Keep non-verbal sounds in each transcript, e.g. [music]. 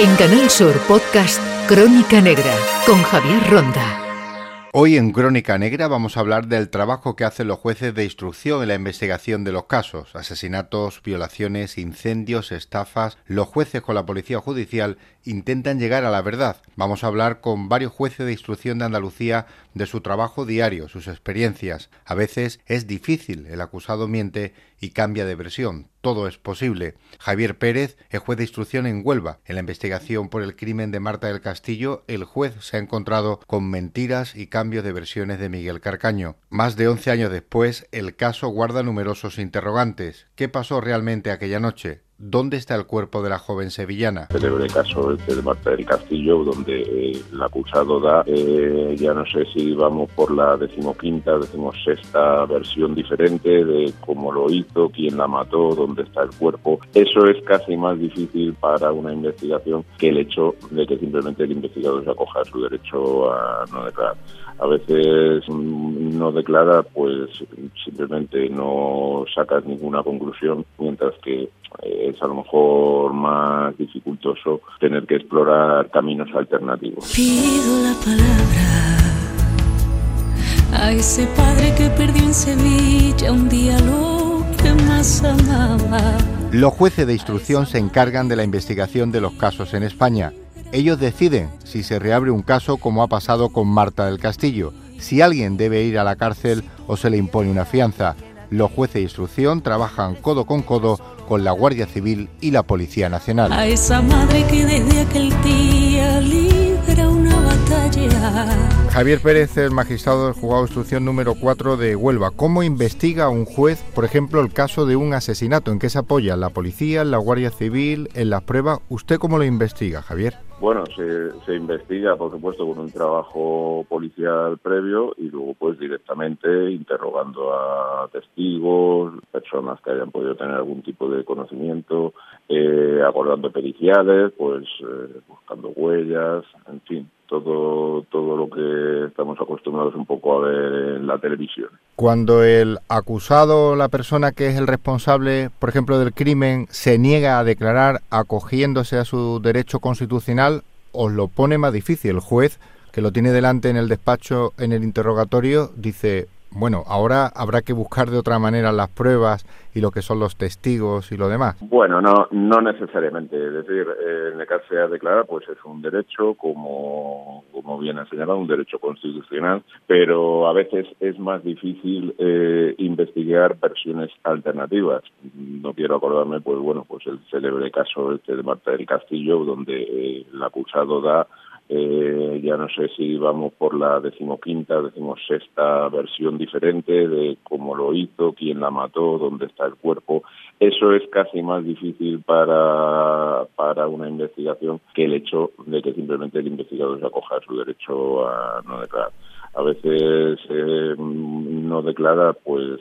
En Canal Sur Podcast Crónica Negra con Javier Ronda. Hoy en Crónica Negra vamos a hablar del trabajo que hacen los jueces de instrucción en la investigación de los casos, asesinatos, violaciones, incendios, estafas. Los jueces con la policía judicial intentan llegar a la verdad. Vamos a hablar con varios jueces de instrucción de Andalucía de su trabajo diario, sus experiencias. A veces es difícil, el acusado miente y cambia de versión. Todo es posible. Javier Pérez es juez de instrucción en Huelva. En la investigación por el crimen de Marta del Castillo, el juez se ha encontrado con mentiras y cambios de versiones de Miguel Carcaño. Más de 11 años después, el caso guarda numerosos interrogantes. ¿Qué pasó realmente aquella noche? ¿Dónde está el cuerpo de la joven sevillana? Celebre caso este de Marta del Castillo, donde eh, el acusado da, eh, ya no sé si vamos por la decimoquinta, decimosexta versión diferente de cómo lo hizo, quién la mató, dónde está el cuerpo. Eso es casi más difícil para una investigación que el hecho de que simplemente el investigador se acoja a su derecho a no declarar. A veces mm, no declara, pues simplemente no sacas ninguna conclusión, mientras que eh, es a lo mejor más dificultoso tener que explorar caminos alternativos. Pido la palabra a ese padre que perdió en Sevilla un día lo que más amaba. Los jueces de instrucción se encargan de la investigación de los casos en España. Ellos deciden si se reabre un caso como ha pasado con Marta del Castillo, si alguien debe ir a la cárcel o se le impone una fianza. Los jueces de instrucción trabajan codo con codo con la Guardia Civil y la Policía Nacional. A esa madre que desde aquel día. Javier Pérez, el magistrado del juzgado de instrucción número 4 de Huelva. ¿Cómo investiga un juez, por ejemplo, el caso de un asesinato? ¿En qué se apoya? ¿La policía, la Guardia Civil, en las pruebas? ¿Usted cómo lo investiga, Javier? Bueno, se, se, investiga, por supuesto, con un trabajo policial previo y luego, pues, directamente interrogando a testigos, personas que hayan podido tener algún tipo de conocimiento, eh, acordando periciales, pues, eh, buscando huellas, en fin, todo, todo lo que estamos acostumbrados un poco a ver en la televisión. Cuando el acusado, la persona que es el responsable, por ejemplo, del crimen, se niega a declarar acogiéndose a su derecho constitucional, os lo pone más difícil. El juez, que lo tiene delante en el despacho, en el interrogatorio, dice, bueno, ahora habrá que buscar de otra manera las pruebas y lo que son los testigos y lo demás. Bueno, no, no necesariamente. Es decir, eh, en el caso de declarar, pues es un derecho, como, como bien ha señalado, un derecho constitucional, pero a veces es más difícil eh, investigar versiones alternativas. No quiero acordarme, pues bueno, pues el célebre caso este de Marta del Castillo, donde eh, el acusado da eh, ya no sé si vamos por la decimoquinta, decimosexta versión diferente de cómo lo hizo, quién la mató, dónde está el cuerpo. Eso es casi más difícil para, para una investigación que el hecho de que simplemente el investigador se acoja a su derecho a no declarar. A veces eh, no declara, pues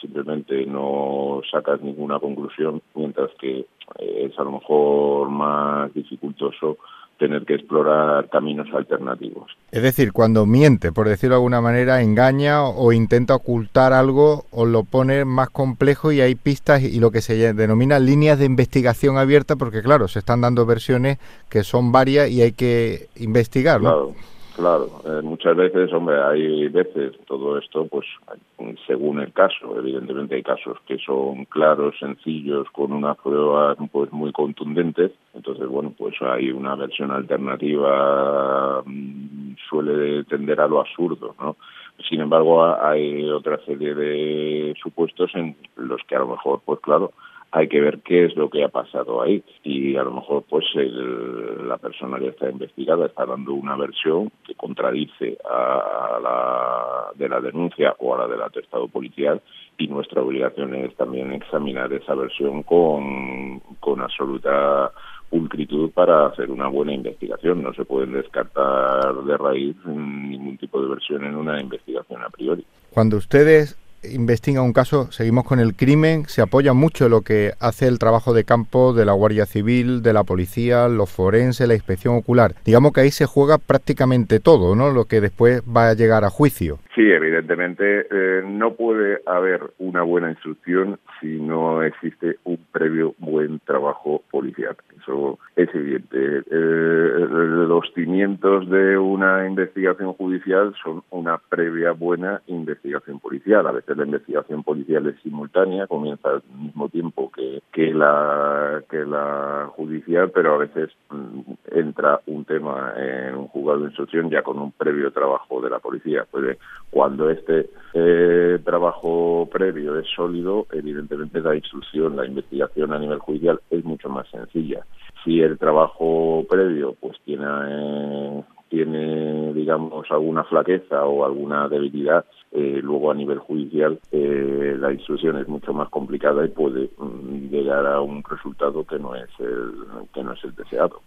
simplemente no sacas ninguna conclusión, mientras que es a lo mejor más dificultoso tener que explorar caminos alternativos. Es decir, cuando miente, por decirlo de alguna manera, engaña o intenta ocultar algo o lo pone más complejo y hay pistas y lo que se denomina líneas de investigación abierta, porque claro, se están dando versiones que son varias y hay que investigarlo. Claro, eh, muchas veces, hombre, hay veces todo esto, pues según el caso, evidentemente hay casos que son claros, sencillos, con unas pruebas pues muy contundentes, entonces bueno, pues hay una versión alternativa mm, suele tender a lo absurdo, ¿no? Sin embargo, hay otra serie de supuestos en los que a lo mejor, pues claro, hay que ver qué es lo que ha pasado ahí y a lo mejor pues la persona que está investigada está dando una versión que contradice a la de la denuncia o a la del atestado policial y nuestra obligación es también examinar esa versión con, con absoluta pulcritud para hacer una buena investigación. No se pueden descartar de raíz ningún tipo de versión en una investigación a priori. Cuando ustedes investiga un caso, seguimos con el crimen, se apoya mucho lo que hace el trabajo de campo de la Guardia Civil, de la policía, los forenses, la inspección ocular. Digamos que ahí se juega prácticamente todo, ¿no? Lo que después va a llegar a juicio. Sí, evidentemente eh, no puede haber una buena instrucción si no existe un previo buen trabajo policial. Eso es evidente. Eh, los cimientos de una investigación judicial son una previa buena investigación policial. A veces la investigación policial es simultánea, comienza al mismo tiempo que, que, la, que la judicial, pero a veces mm, entra un tema en un juzgado de instrucción ya con un previo trabajo de la policía. Puede cuando este eh, trabajo previo es sólido, evidentemente la instrucción, la investigación a nivel judicial es mucho más sencilla. Si el trabajo previo pues tiene tiene, digamos, alguna flaqueza o alguna debilidad, eh, luego a nivel judicial eh, la instrucción es mucho más complicada y puede mm, llegar a un resultado que no es el, que no es el deseado.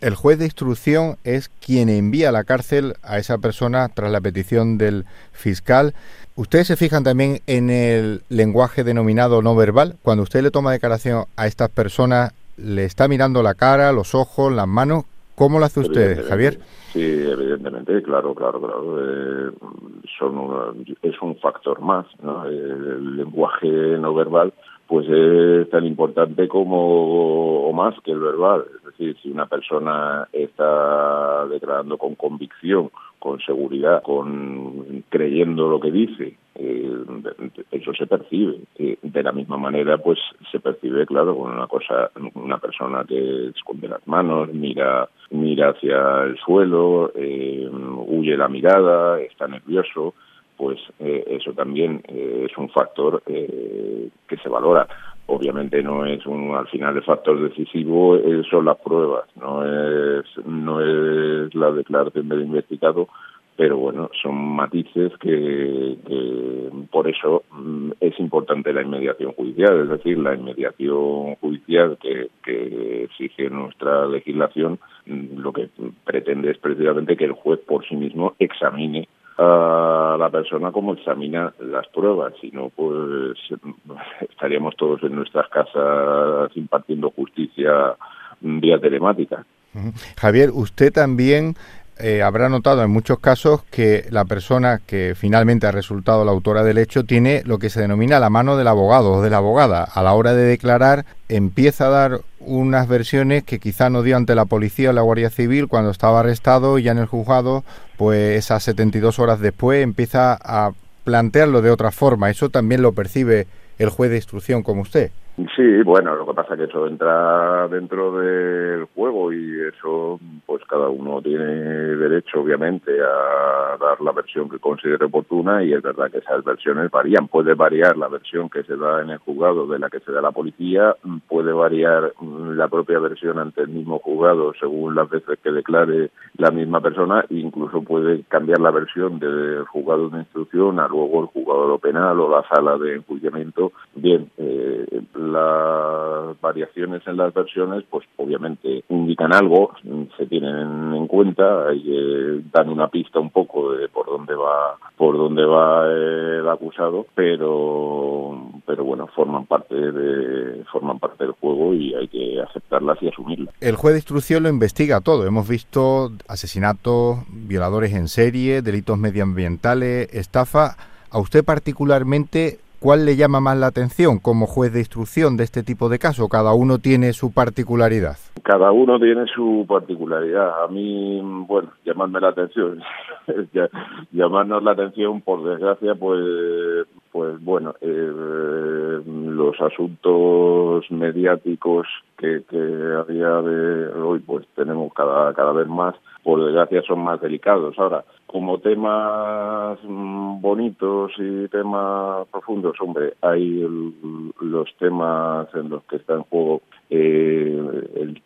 El juez de instrucción es quien envía a la cárcel a esa persona tras la petición del fiscal. ¿Ustedes se fijan también en el lenguaje denominado no verbal? Cuando usted le toma declaración a estas personas, ¿le está mirando la cara, los ojos, las manos? ¿Cómo lo hace usted, Javier? Sí, evidentemente, claro, claro, claro. Eh, son es un factor más, ¿no? El lenguaje no verbal pues es tan importante como o más que el verbal. Si una persona está declarando con convicción, con seguridad, con creyendo lo que dice, eh, eso se percibe. De la misma manera, pues se percibe, claro, con una cosa, una persona que esconde las manos, mira, mira hacia el suelo, eh, huye la mirada, está nervioso pues eh, eso también es un factor que se valora. Obviamente no es un, al final el factor decisivo son las pruebas, no es, no es la declaración del investigado, pero bueno, son matices que, por eso mm, es importante la inmediación judicial, es decir, la inmediación judicial que, que exige nuestra legislación, mm, lo que pretende es precisamente que el juez por sí mismo examine a la persona como examina las pruebas, si no, pues [laughs] estaríamos todos en nuestras casas impartiendo justicia vía telemática. Javier, usted también eh, habrá notado en muchos casos que la persona que finalmente ha resultado la autora del hecho tiene lo que se denomina la mano del abogado o de la abogada. A la hora de declarar empieza a dar unas versiones que quizá no dio ante la policía o la Guardia Civil cuando estaba arrestado y ya en el juzgado, pues esas 72 horas después empieza a plantearlo de otra forma. Eso también lo percibe el juez de instrucción como usted. Sí, bueno, lo que pasa es que eso entra dentro del juego y eso, pues cada uno tiene derecho, obviamente, a dar la versión que considere oportuna y es verdad que esas versiones varían. Puede variar la versión que se da en el juzgado de la que se da la policía, puede variar la propia versión ante el mismo juzgado según las veces que declare la misma persona, incluso puede cambiar la versión del juzgado de instrucción a luego el juzgado penal o la sala de enjuiciamiento. Bien, eh, las variaciones en las versiones, pues obviamente indican algo, se tienen en cuenta y eh, dan una pista un poco de por dónde va, por dónde va el acusado, pero, pero bueno, forman parte de, forman parte del juego y hay que aceptarlas y asumirlas. El juez de instrucción lo investiga todo. Hemos visto asesinatos, violadores en serie, delitos medioambientales, estafa. A usted particularmente ¿Cuál le llama más la atención como juez de instrucción de este tipo de casos? Cada uno tiene su particularidad. Cada uno tiene su particularidad. A mí, bueno, llamarme la atención, [laughs] llamarnos la atención, por desgracia, pues, pues bueno, eh, los asuntos mediáticos que, que a día de hoy, pues tenemos cada cada vez más, por desgracia, son más delicados. Ahora, como temas mm, bonitos y temas profundos, hombre, hay los temas en los que está en juego eh, el,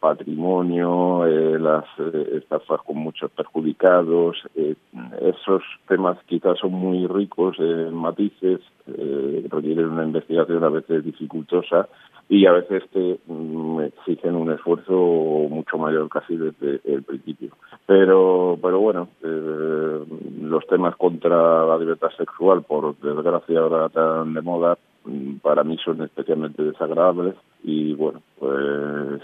patrimonio, eh, las eh, estafas con muchos perjudicados, esos temas quizás son muy ricos en matices, requieren una investigación a veces dificultosa y a veces te mm, exigen un esfuerzo mucho mayor casi desde el principio. Pero, pero bueno, eh, los temas contra la libertad sexual, por desgracia ahora tan de moda, para mí son especialmente desagradables y bueno, pues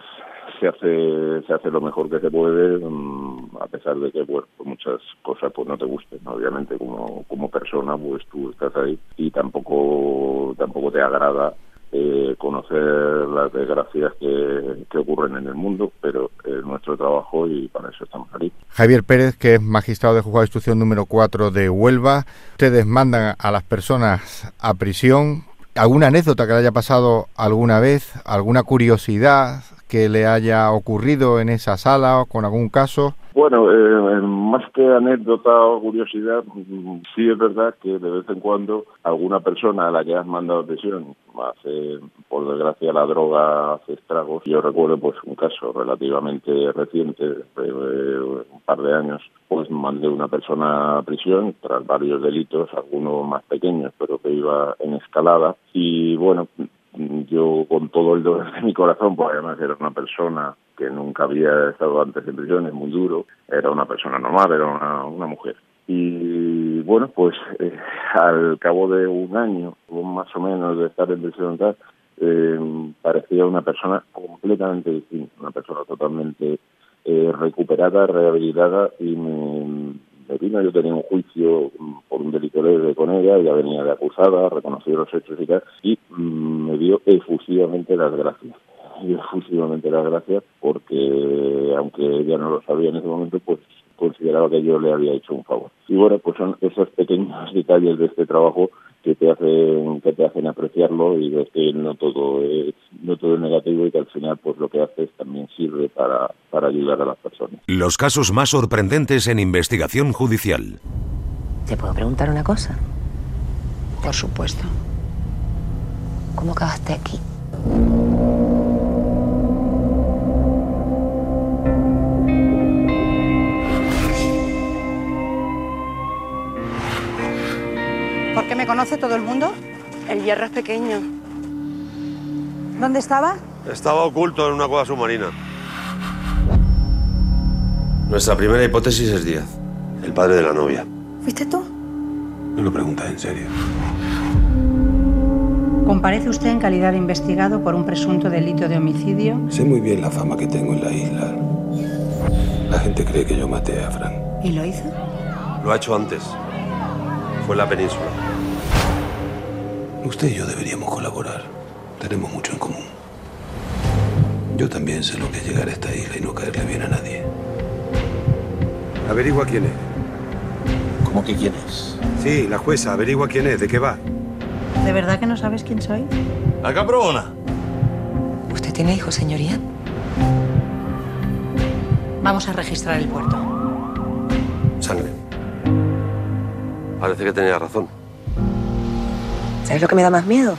se hace se hace lo mejor que se puede mm, a pesar de que bueno, muchas cosas pues no te gusten, obviamente como, como persona pues tú estás ahí y tampoco, tampoco te agrada eh, conocer las desgracias que, que, ocurren en el mundo, pero es nuestro trabajo y para eso estamos aquí. Javier Pérez, que es magistrado de juzgado de instrucción número 4 de Huelva, ustedes mandan a las personas a prisión. ¿Alguna anécdota que le haya pasado alguna vez? ¿Alguna curiosidad que le haya ocurrido en esa sala o con algún caso? Bueno, eh, más que anécdota o curiosidad, mm, sí es verdad que de vez en cuando alguna persona a la que has mandado prisión hace, por desgracia, la droga hace estragos. Yo recuerdo pues un caso relativamente reciente, de, un par de años, pues mandé una persona a prisión tras varios delitos, algunos más pequeños, pero que iba en escalada. Y bueno, yo con todo el dolor de mi corazón, pues además era una persona que nunca había estado antes en prisión, es muy duro, era una persona normal, era una, mujer. Y bueno, pues eh, al cabo de un año, más o menos de estar en prisión, eh, parecía una persona completamente distinta, una persona totalmente eh, recuperada, rehabilitada y me, vino, yo tenía un juicio por un delito leve con ella, ella venía de acusada, reconoció los hechos y tal, y mm, me dio efusivamente las gracias. Efusivamente las gracias porque aunque ella no lo sabía en ese momento pues consideraba que yo le había hecho un favor. Y bueno pues son esos pequeños detalles de este trabajo que te hacen que te hacen apreciarlo y de que no todo es no todo es negativo y que al final pues lo que haces también sirve para para ayudar a las personas. Los casos más sorprendentes en investigación judicial. Te puedo preguntar una cosa por supuesto. Cómo acabaste aquí ¿Por qué me conoce todo el mundo? El hierro es pequeño. ¿Dónde estaba? Estaba oculto en una cueva submarina. Nuestra primera hipótesis es Díaz, el padre de la novia. ¿Fuiste tú? No lo preguntas en serio. Comparece usted en calidad de investigado por un presunto delito de homicidio. Sé muy bien la fama que tengo en la isla. La gente cree que yo maté a Frank. ¿Y lo hizo? Lo ha hecho antes. Fue en la península. Usted y yo deberíamos colaborar. Tenemos mucho en común. Yo también sé lo que es llegar a esta isla y no caerle bien a nadie. Averigua quién es. ¿Cómo que quién es? Sí, la jueza, averigua quién es, de qué va. ¿De verdad que no sabes quién soy? La cabrona. ¿Usted tiene hijos, señoría? Vamos a registrar el puerto. Sangre. Parece que tenía razón. ¿Sabes lo que me da más miedo?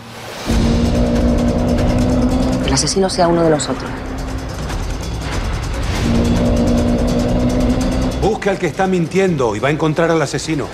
Asesino sea uno de nosotros. Busque al que está mintiendo y va a encontrar al asesino.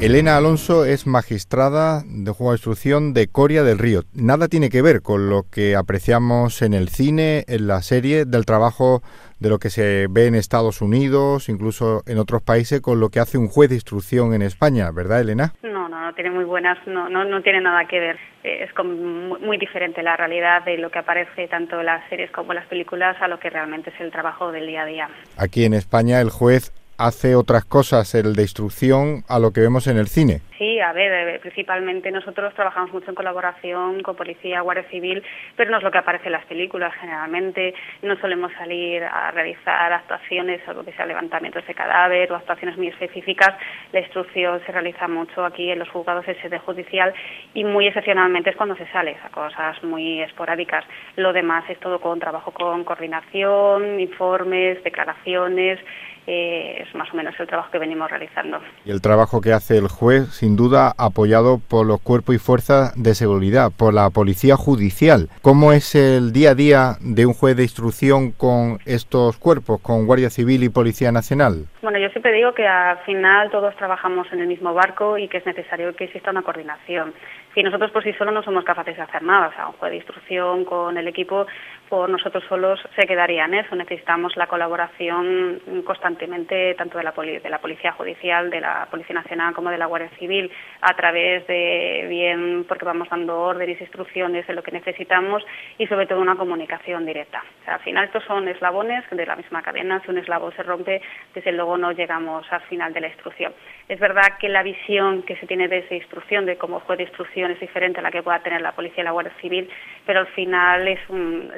Elena Alonso es magistrada de juego de instrucción de Coria del Río. Nada tiene que ver con lo que apreciamos en el cine, en la serie, del trabajo de lo que se ve en Estados Unidos, incluso en otros países, con lo que hace un juez de instrucción en España, ¿verdad, Elena? No, no, no tiene muy buenas, no, no, no tiene nada que ver. Es muy diferente la realidad de lo que aparece tanto en las series como en las películas a lo que realmente es el trabajo del día a día. Aquí en España el juez hace otras cosas el de instrucción a lo que vemos en el cine. Sí, a ver, eh, principalmente nosotros trabajamos mucho en colaboración con policía, guardia civil, pero no es lo que aparece en las películas. Generalmente no solemos salir a realizar actuaciones, algo que sea levantamientos de cadáver o actuaciones muy específicas. La instrucción se realiza mucho aquí en los juzgados de sede judicial y muy excepcionalmente es cuando se sale, a cosas muy esporádicas. Lo demás es todo con trabajo con coordinación, informes, declaraciones, eh, es más o menos el trabajo que venimos realizando. Y el trabajo que hace el juez, sin duda, apoyado por los cuerpos y fuerzas de seguridad, por la policía judicial. ¿Cómo es el día a día de un juez de instrucción con estos cuerpos, con Guardia Civil y Policía Nacional? Bueno, yo siempre digo que al final todos trabajamos en el mismo barco y que es necesario que exista una coordinación. Si nosotros por sí solos no somos capaces de hacer nada, o sea, un juez de instrucción con el equipo por nosotros solos se quedaría en eso. Necesitamos la colaboración constantemente tanto de la, de la Policía Judicial, de la Policía Nacional como de la Guardia Civil a través de bien porque vamos dando órdenes, instrucciones de lo que necesitamos y sobre todo una comunicación directa. O sea, al final estos son eslabones de la misma cadena. Si un eslabón se rompe, desde luego no llegamos al final de la instrucción. Es verdad que la visión que se tiene de esa instrucción, de cómo fue de instrucción, es diferente a la que pueda tener la Policía y la Guardia Civil, pero al final es un,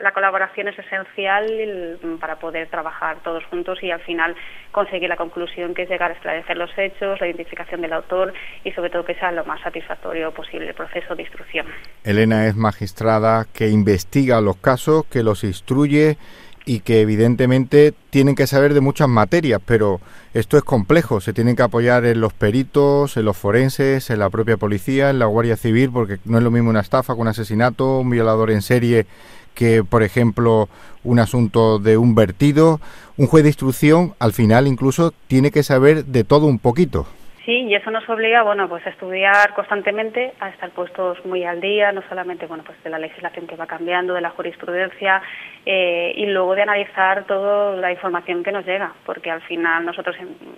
la, colaboración es esencial para poder trabajar todos juntos y al final conseguir la conclusión que es llegar a esclarecer los hechos, la identificación del autor y sobre todo que sea lo más satisfactorio posible el proceso de instrucción. Elena es magistrada que investiga los casos, que los instruye y que evidentemente tienen que saber de muchas materias, pero esto es complejo, se tienen que apoyar en los peritos, en los forenses, en la propia policía, en la Guardia Civil, porque no es lo mismo una estafa con un asesinato, un violador en serie que, por ejemplo, un asunto de un vertido. Un juez de instrucción, al final, incluso, tiene que saber de todo un poquito. Sí, y eso nos obliga, bueno, pues a estudiar constantemente, a estar puestos muy al día, no solamente, bueno, pues de la legislación que va cambiando, de la jurisprudencia, eh, y luego de analizar toda la información que nos llega, porque al final nosotros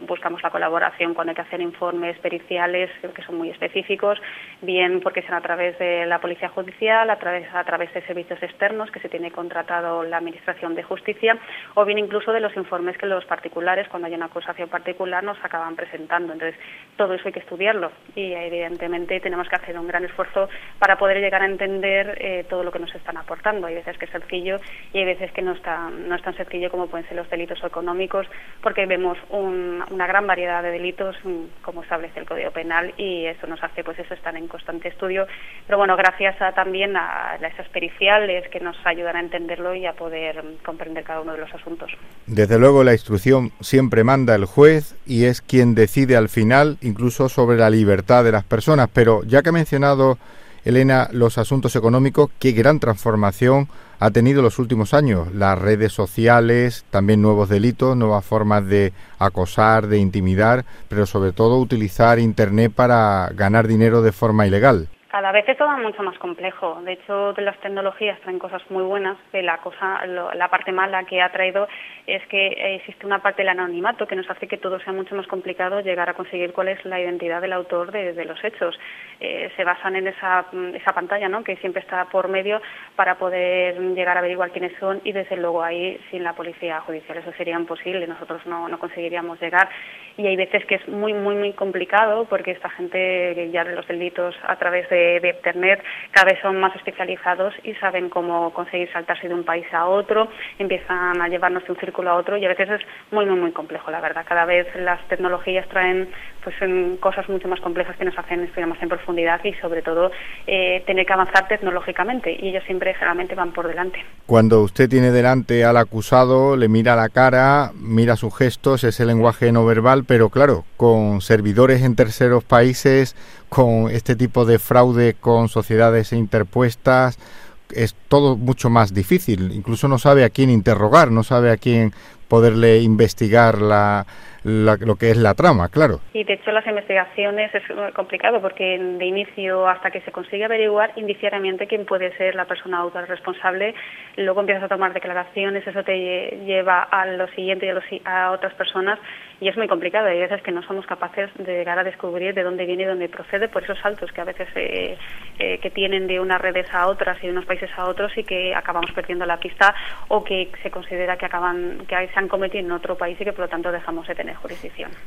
buscamos la colaboración cuando hay que hacer informes periciales que son muy específicos, bien porque sean a través de la Policía Judicial, a través, a través de servicios externos que se tiene contratado la Administración de Justicia, o bien incluso de los informes que los particulares, cuando hay una acusación particular, nos acaban presentando. Entonces, todo eso hay que estudiarlo y evidentemente tenemos que hacer un gran esfuerzo para poder llegar a entender eh, todo lo que nos están aportando. Hay veces que es sencillo y hay veces que no, está, no es tan sencillo como pueden ser los delitos económicos porque vemos una gran variedad de delitos mm, como establece el Código Penal y eso nos hace pues eso estar en constante estudio. Pero bueno, gracias a, también a, esas periciales que nos ayudan a entenderlo y a poder mm, comprender cada uno de los asuntos. Desde luego la instrucción siempre manda el juez y es quien decide al final incluso sobre la libertad de las personas. Pero ya que ha mencionado Elena los asuntos económicos, qué gran transformación ha tenido los últimos años. Las redes sociales, también nuevos delitos, nuevas formas de acosar, de intimidar, pero sobre todo utilizar Internet para ganar dinero de forma ilegal cada vez es todo mucho más complejo. De hecho, las tecnologías traen cosas muy buenas, pero la cosa, la parte mala que ha traído es que existe una parte del anonimato que nos hace que todo sea mucho más complicado llegar a conseguir cuál es la identidad del autor de, los hechos. Eh, se basan en esa, esa pantalla, ¿no? Que siempre está por medio para poder llegar a averiguar quiénes son y desde luego ahí sin la policía judicial eso sería imposible. Nosotros no, no conseguiríamos llegar y hay veces que es muy muy muy complicado porque esta gente ya de los delitos a través de de, Internet cada vez son más especializados y saben cómo conseguir saltarse de un país a otro, empiezan a llevarnos de un círculo a otro y a veces es muy, muy, muy complejo, la verdad. Cada vez las tecnologías traen pues cosas mucho más complejas que nos hacen estudiar más en profundidad y sobre todo eh, tener que avanzar tecnológicamente y ellos siempre generalmente van por delante. Cuando usted tiene delante al acusado, le mira la cara, mira sus gestos, ese lenguaje no verbal, pero claro, con servidores en terceros países, con este tipo de fraude con sociedades interpuestas, es todo mucho más difícil. Incluso no sabe a quién interrogar, no sabe a quién poderle investigar la, lo que es la trama, claro. Y de hecho las investigaciones es complicado porque de inicio hasta que se consigue averiguar indiciariamente quién puede ser la persona autor responsable, luego empiezas a tomar declaraciones, eso te lleva a lo siguiente y a, otras personas y es muy complicado. Hay veces que no somos capaces de llegar a descubrir de dónde viene y dónde procede por esos saltos que a veces eh, eh, que tienen de unas redes a otras y de unos países a otros y que acabamos perdiendo la pista o que se considera que acaban que se han cometido en otro país y que por lo tanto dejamos de tener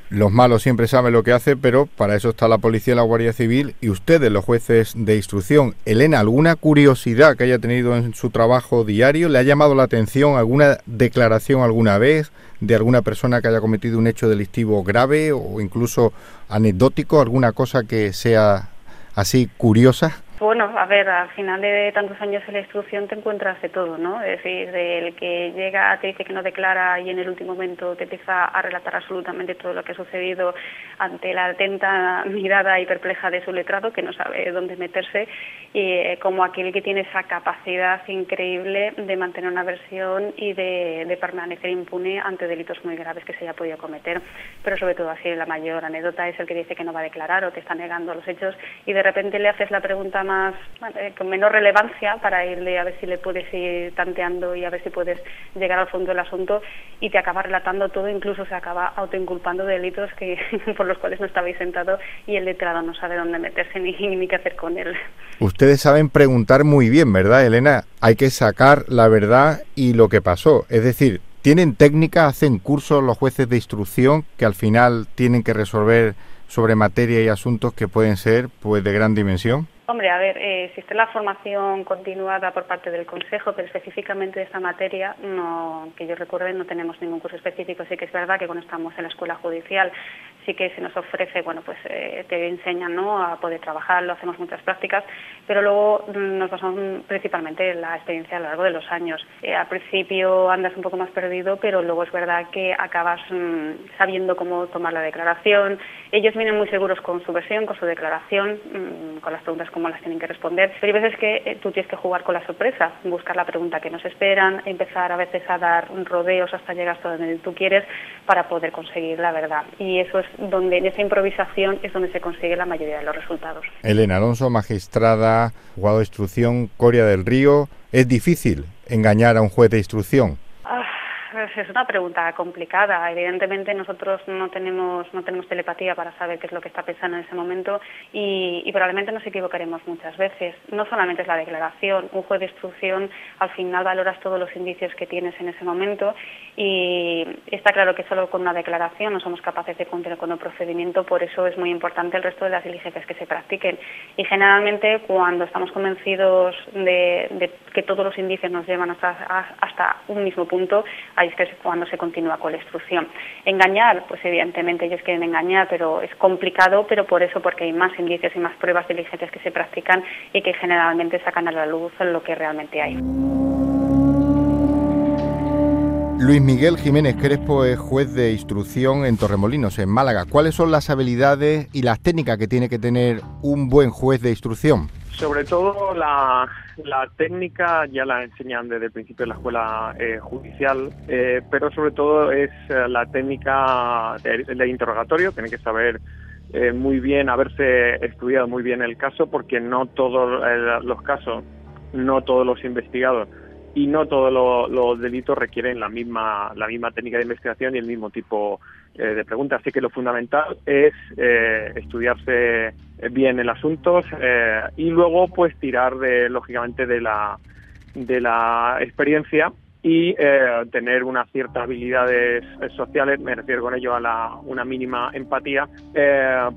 Los malos siempre saben lo que hace, pero para eso está la policía la Guardia Civil y ustedes, los jueces de instrucción. Elena, ¿alguna curiosidad que haya tenido en su trabajo diario? ¿Le ha llamado la atención alguna declaración alguna vez de alguna persona que haya cometido un hecho delictivo grave o incluso anecdótico, alguna cosa que sea así curiosa? Bueno, a ver, al final de tantos años en la instrucción te encuentras de todo, ¿no? Es decir, del que llega, te dice que no declara y en el último momento te empieza a relatar absolutamente todo lo que ha sucedido ante la atenta mirada y perpleja de su letrado, que no sabe dónde meterse, y eh, como aquel que tiene esa capacidad increíble de mantener una versión y de, de permanecer impune ante delitos muy graves que se haya podido cometer. Pero sobre todo así, la mayor anécdota es el que dice que no va a declarar o te está negando los hechos y de repente le haces la pregunta más con menor relevancia para irle a ver si le puedes ir tanteando y a ver si puedes llegar al fondo del asunto y te acaba relatando todo, incluso se acaba autoinculpando de delitos que [laughs] por los cuales no estabais sentado y el letrado no sabe dónde meterse [laughs] ni, ni qué hacer con él. Ustedes saben preguntar muy bien, ¿verdad, Elena? Hay que sacar la verdad y lo que pasó. Es decir, ¿tienen técnica, hacen cursos los jueces de instrucción que al final tienen que resolver sobre materia y asuntos que pueden ser pues de gran dimensión? Hombre, a ver, eh, existe la formación continuada por parte del Consejo, pero específicamente de esta materia, no, que yo recuerde, no tenemos ningún curso específico. Sí que es verdad que cuando estamos en la escuela judicial sí que se nos ofrece, bueno, pues eh, te enseñan ¿no? a poder trabajar, lo hacemos muchas prácticas, pero luego mm, nos basamos principalmente en la experiencia a lo largo de los años. Eh, al principio andas un poco más perdido, pero luego es verdad que acabas mm, sabiendo cómo tomar la declaración. Ellos vienen muy seguros con su versión, con su declaración, mm, con las preguntas cómo las tienen que responder. Pero hay veces que eh, tú tienes que jugar con la sorpresa, buscar la pregunta que nos esperan, empezar a veces a dar rodeos hasta llegar hasta donde tú quieres para poder conseguir la verdad. Y eso es donde en esa improvisación es donde se consigue la mayoría de los resultados. Elena Alonso, magistrada, juzgado de instrucción, Coria del Río. ¿Es difícil engañar a un juez de instrucción? Es una pregunta complicada. Evidentemente nosotros no tenemos no tenemos telepatía para saber qué es lo que está pensando en ese momento y, probablemente nos equivocaremos muchas veces. No solamente es la declaración, un juez de instrucción al final valoras todos los indicios que tienes en ese momento y está claro que solo con una declaración no somos capaces de cumplir con el procedimiento, por eso es muy importante el resto de las diligencias que se practiquen. Y generalmente cuando estamos convencidos de, que todos los indicios nos llevan hasta, hasta un mismo punto, hay que es cuando se continúa con la instrucción. Engañar, pues evidentemente ellos quieren engañar, pero es complicado, pero por eso, porque hay más indicios y más pruebas diligentes que se practican y que generalmente sacan a la luz lo que realmente hay. Luis Miguel Jiménez Crespo es juez de instrucción en Torremolinos, en Málaga. ¿Cuáles son las habilidades y las técnicas que tiene que tener un buen juez de instrucción? Sobre todo la, técnica ya la enseñan desde el principio de la escuela eh, judicial, eh, pero sobre todo es eh, la técnica de, interrogatorio, tiene que saber muy bien, haberse estudiado muy bien el caso, porque no todos los casos, no todos los investigados y no todos los delitos requieren la misma, la misma técnica de investigación y el mismo tipo eh, de preguntas. Así que lo fundamental es eh, estudiarse bien el asunto eh, y luego pues tirar de, lógicamente de la, de la experiencia y tener unas ciertas habilidades sociales, me refiero con ello a la, una mínima empatía,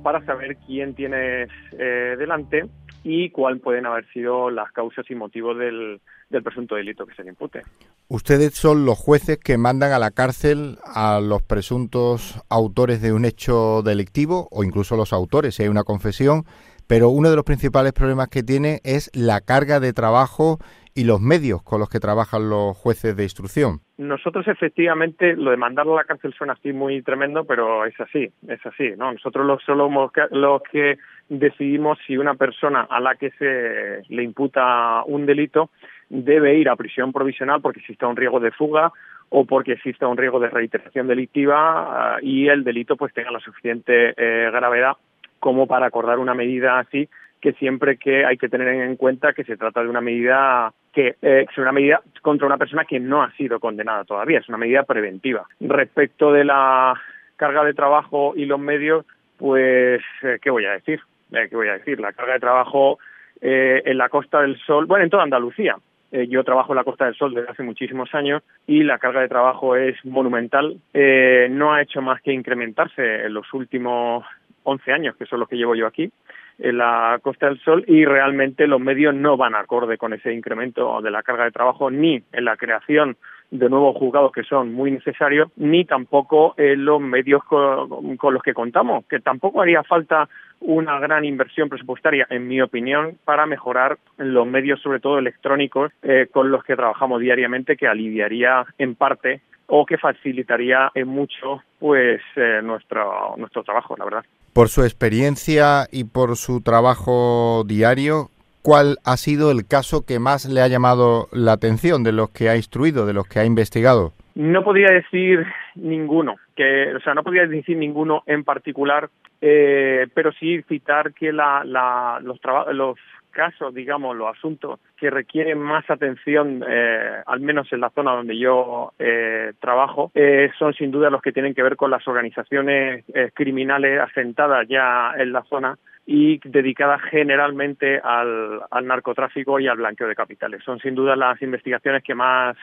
para saber quién tienes delante y cuáles pueden haber sido las causas y motivos del, del presunto delito que se le impute. Ustedes son los jueces que mandan a la cárcel a los presuntos autores de un hecho delictivo o incluso los autores si hay una confesión, pero uno de los principales problemas que tiene es la carga de trabajo y los medios con los que trabajan los jueces de instrucción. Nosotros efectivamente lo de mandarlo a la cárcel suena así muy tremendo, pero es así, es así, ¿no? Nosotros los, somos los que decidimos si una persona a la que se le imputa un delito debe ir a prisión provisional porque exista un riesgo de fuga o porque exista un riesgo de reiteración delictiva ah, y el delito pues tenga la suficiente eh, gravedad como para acordar una medida así que siempre que hay que tener en cuenta que se trata de una medida que eh, es una medida contra una persona que no ha sido condenada todavía, es una medida preventiva. Respecto de la carga de trabajo y los medios, pues, eh, ¿qué voy a decir? Eh, ¿Qué voy a decir? La carga de trabajo eh, en la Costa del Sol, bueno, en toda Andalucía. Eh, yo trabajo en la Costa del Sol desde hace muchísimos años y la carga de trabajo es monumental. no ha hecho más que incrementarse en los últimos 11 años, que son los que llevo yo aquí. en la Costa del Sol y realmente los medios no van acorde con ese incremento de la carga de trabajo ni en la creación de nuevos juzgados que son muy necesarios, ni tampoco en los medios con, los que contamos, que tampoco haría falta una gran inversión presupuestaria, en mi opinión, para mejorar los medios, sobre todo electrónicos, eh, con los que trabajamos diariamente, que aliviaría en parte o que facilitaría en mucho pues eh, nuestro nuestro trabajo, la verdad. Por su experiencia y por su trabajo diario, ¿cuál ha sido el caso que más le ha llamado la atención de los que ha instruido, de los que ha investigado? No podría decir ninguno, que, o sea, no podría decir ninguno en particular, eh, pero sí citar que la, la, los, los casos, digamos, los asuntos que requieren más atención, eh, al menos en la zona donde yo eh, trabajo, eh, son sin duda los que tienen que ver con las organizaciones criminales asentadas ya en la zona y dedicadas generalmente al, al, narcotráfico y al blanqueo de capitales. Son sin duda las investigaciones que más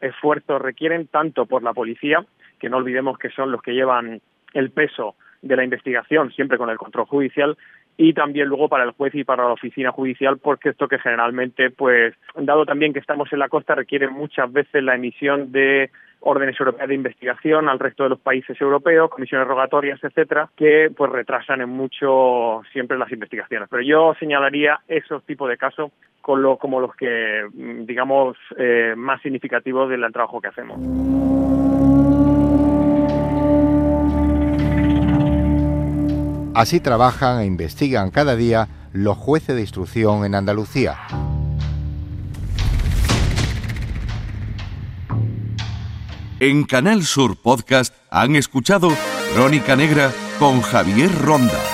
esfuerzo requieren, tanto por la policía, que no olvidemos que son los que llevan el peso de la investigación, siempre con el control judicial, y también luego para el juez y para la oficina judicial, porque esto que generalmente, pues, dado también que estamos en la costa, requiere muchas veces la emisión de órdenes europeas de investigación al resto de los países europeos, comisiones rogatorias, etcétera, que pues retrasan en mucho siempre las investigaciones. Pero yo señalaría esos tipos de casos con lo, como los que, mm, digamos, eh, más significativos del trabajo que hacemos. Así trabajan e investigan cada día los jueces de instrucción en Andalucía. En Canal Sur Podcast han escuchado Crónica Negra con Javier Ronda.